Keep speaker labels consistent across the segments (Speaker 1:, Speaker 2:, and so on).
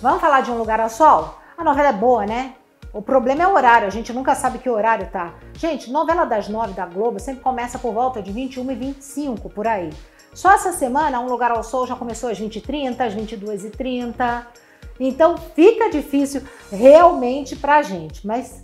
Speaker 1: Vamos falar de Um Lugar ao Sol? A novela é boa, né? O problema é o horário, a gente nunca sabe que horário tá. Gente, novela das nove da Globo sempre começa por volta de 21 e 25 por aí. Só essa semana, Um Lugar ao Sol já começou às 20h30, às 22h30. Então fica difícil realmente pra gente, mas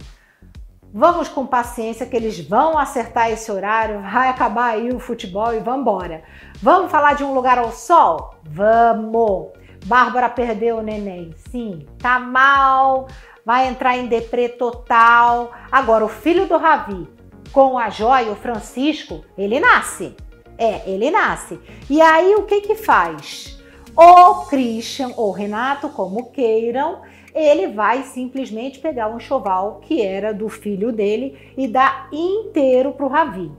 Speaker 1: vamos com paciência que eles vão acertar esse horário, vai acabar aí o futebol e vamos embora. Vamos falar de Um Lugar ao Sol? Vamos! Bárbara perdeu o neném. Sim, tá mal, vai entrar em deprê total. Agora, o filho do Ravi com a Joia, o Francisco, ele nasce. É, ele nasce. E aí, o que que faz? O Christian ou Renato, como queiram, ele vai simplesmente pegar um enxoval que era do filho dele e dar inteiro para o Ravi.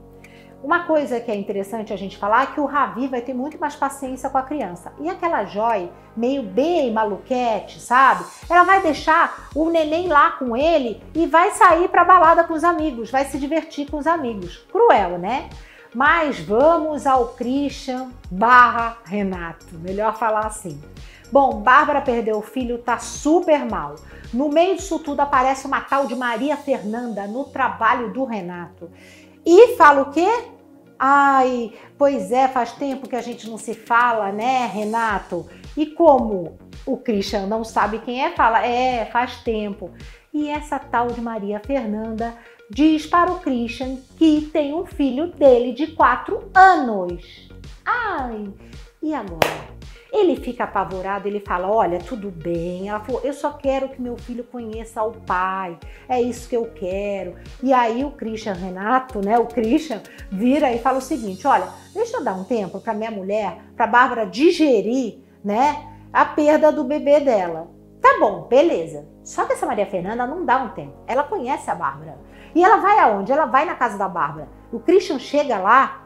Speaker 1: Uma coisa que é interessante a gente falar é que o Ravi vai ter muito mais paciência com a criança. E aquela Joy, meio bem maluquete, sabe? Ela vai deixar o neném lá com ele e vai sair para balada com os amigos, vai se divertir com os amigos. Cruel, né? Mas vamos ao Christian barra Renato, melhor falar assim. Bom, Bárbara perdeu o filho, tá super mal. No meio disso tudo aparece uma tal de Maria Fernanda no trabalho do Renato. E fala o quê? Ai, pois é, faz tempo que a gente não se fala, né, Renato? E como o Christian não sabe quem é, fala, é, faz tempo. E essa tal de Maria Fernanda diz para o Christian que tem um filho dele de quatro anos. Ai, e agora? Ele fica apavorado, ele fala: Olha, tudo bem. Ela falou: Eu só quero que meu filho conheça o pai, é isso que eu quero. E aí o Christian Renato, né, o Christian, vira e fala o seguinte: Olha, deixa eu dar um tempo para minha mulher, para Bárbara digerir, né, a perda do bebê dela. Tá bom, beleza. Só que essa Maria Fernanda não dá um tempo. Ela conhece a Bárbara. E ela vai aonde? Ela vai na casa da Bárbara. O Christian chega lá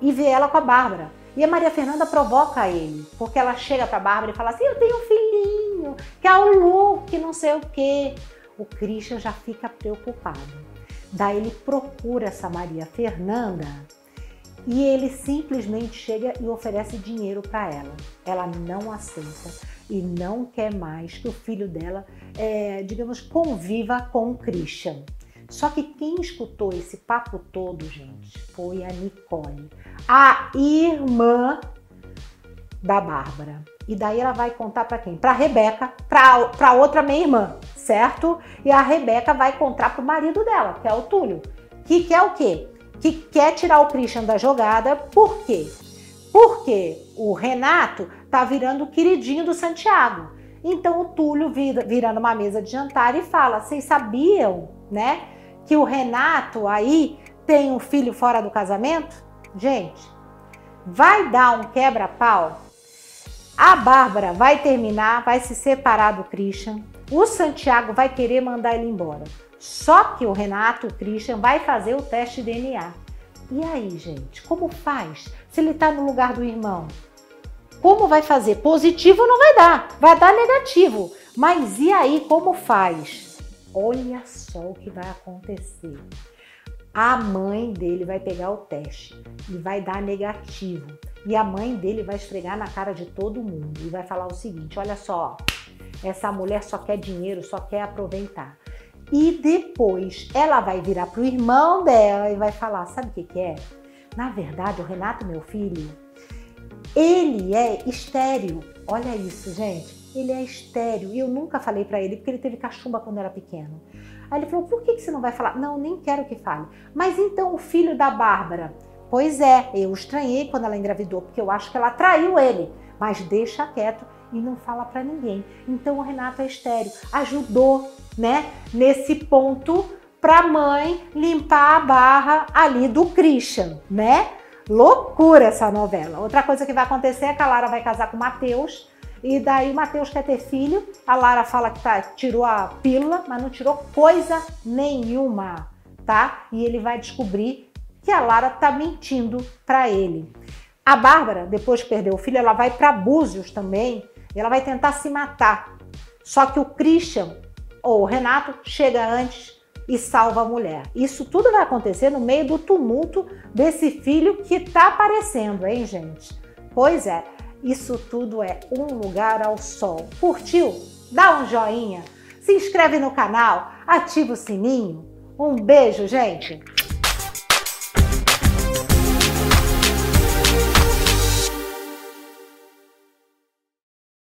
Speaker 1: e vê ela com a Bárbara. E a Maria Fernanda provoca ele, porque ela chega para Bárbara e fala assim: Eu tenho um filhinho, que é o Luke, não sei o quê. O Christian já fica preocupado. Daí ele procura essa Maria Fernanda e ele simplesmente chega e oferece dinheiro para ela. Ela não aceita e não quer mais que o filho dela, é, digamos, conviva com o Christian. Só que quem escutou esse papo todo, gente, foi a Nicole, a irmã da Bárbara. E daí ela vai contar para quem? Para Rebeca, para outra minha irmã, certo? E a Rebeca vai contar pro marido dela, que é o Túlio, que quer o quê? Que quer tirar o Christian da jogada. Por quê? Porque o Renato tá virando o queridinho do Santiago. Então o Túlio vira, vira numa mesa de jantar e fala: "Vocês sabiam, né, que o Renato aí tem um filho fora do casamento? Gente, vai dar um quebra-pau. A Bárbara vai terminar, vai se separar do Christian. O Santiago vai querer mandar ele embora. Só que o Renato, o Christian, vai fazer o teste DNA. E aí, gente, como faz se ele está no lugar do irmão? Como vai fazer? Positivo não vai dar, vai dar negativo. Mas e aí, como faz? Olha só o que vai acontecer. A mãe dele vai pegar o teste e vai dar negativo. E a mãe dele vai esfregar na cara de todo mundo e vai falar o seguinte: olha só, essa mulher só quer dinheiro, só quer aproveitar. E depois ela vai virar pro irmão dela e vai falar: sabe o que, que é? Na verdade, o Renato, meu filho, ele é estéreo. Olha isso, gente ele é estéreo. E eu nunca falei para ele, porque ele teve cachumba quando era pequeno. Aí ele falou: por que, que você não vai falar? Não, nem quero que fale. Mas então o filho da Bárbara? Pois é, eu estranhei quando ela engravidou, porque eu acho que ela traiu ele. Mas deixa quieto e não fala para ninguém. Então o Renato é estéreo. Ajudou, né, nesse ponto para a mãe limpar a barra ali do Christian, né? Loucura essa novela. Outra coisa que vai acontecer é que a Lara vai casar com o Matheus e daí o Matheus quer ter filho, a Lara fala que tá, tirou a pílula, mas não tirou coisa nenhuma, tá? E ele vai descobrir que a Lara tá mentindo para ele. A Bárbara, depois que perdeu o filho, ela vai para Búzios também, ela vai tentar se matar. Só que o Christian, ou o Renato, chega antes e salva a mulher. Isso tudo vai acontecer no meio do tumulto desse filho que tá aparecendo, hein, gente? Pois é. Isso tudo é um lugar ao sol. Curtiu? dá um joinha, se inscreve no canal, ativa o sininho. Um beijo, gente!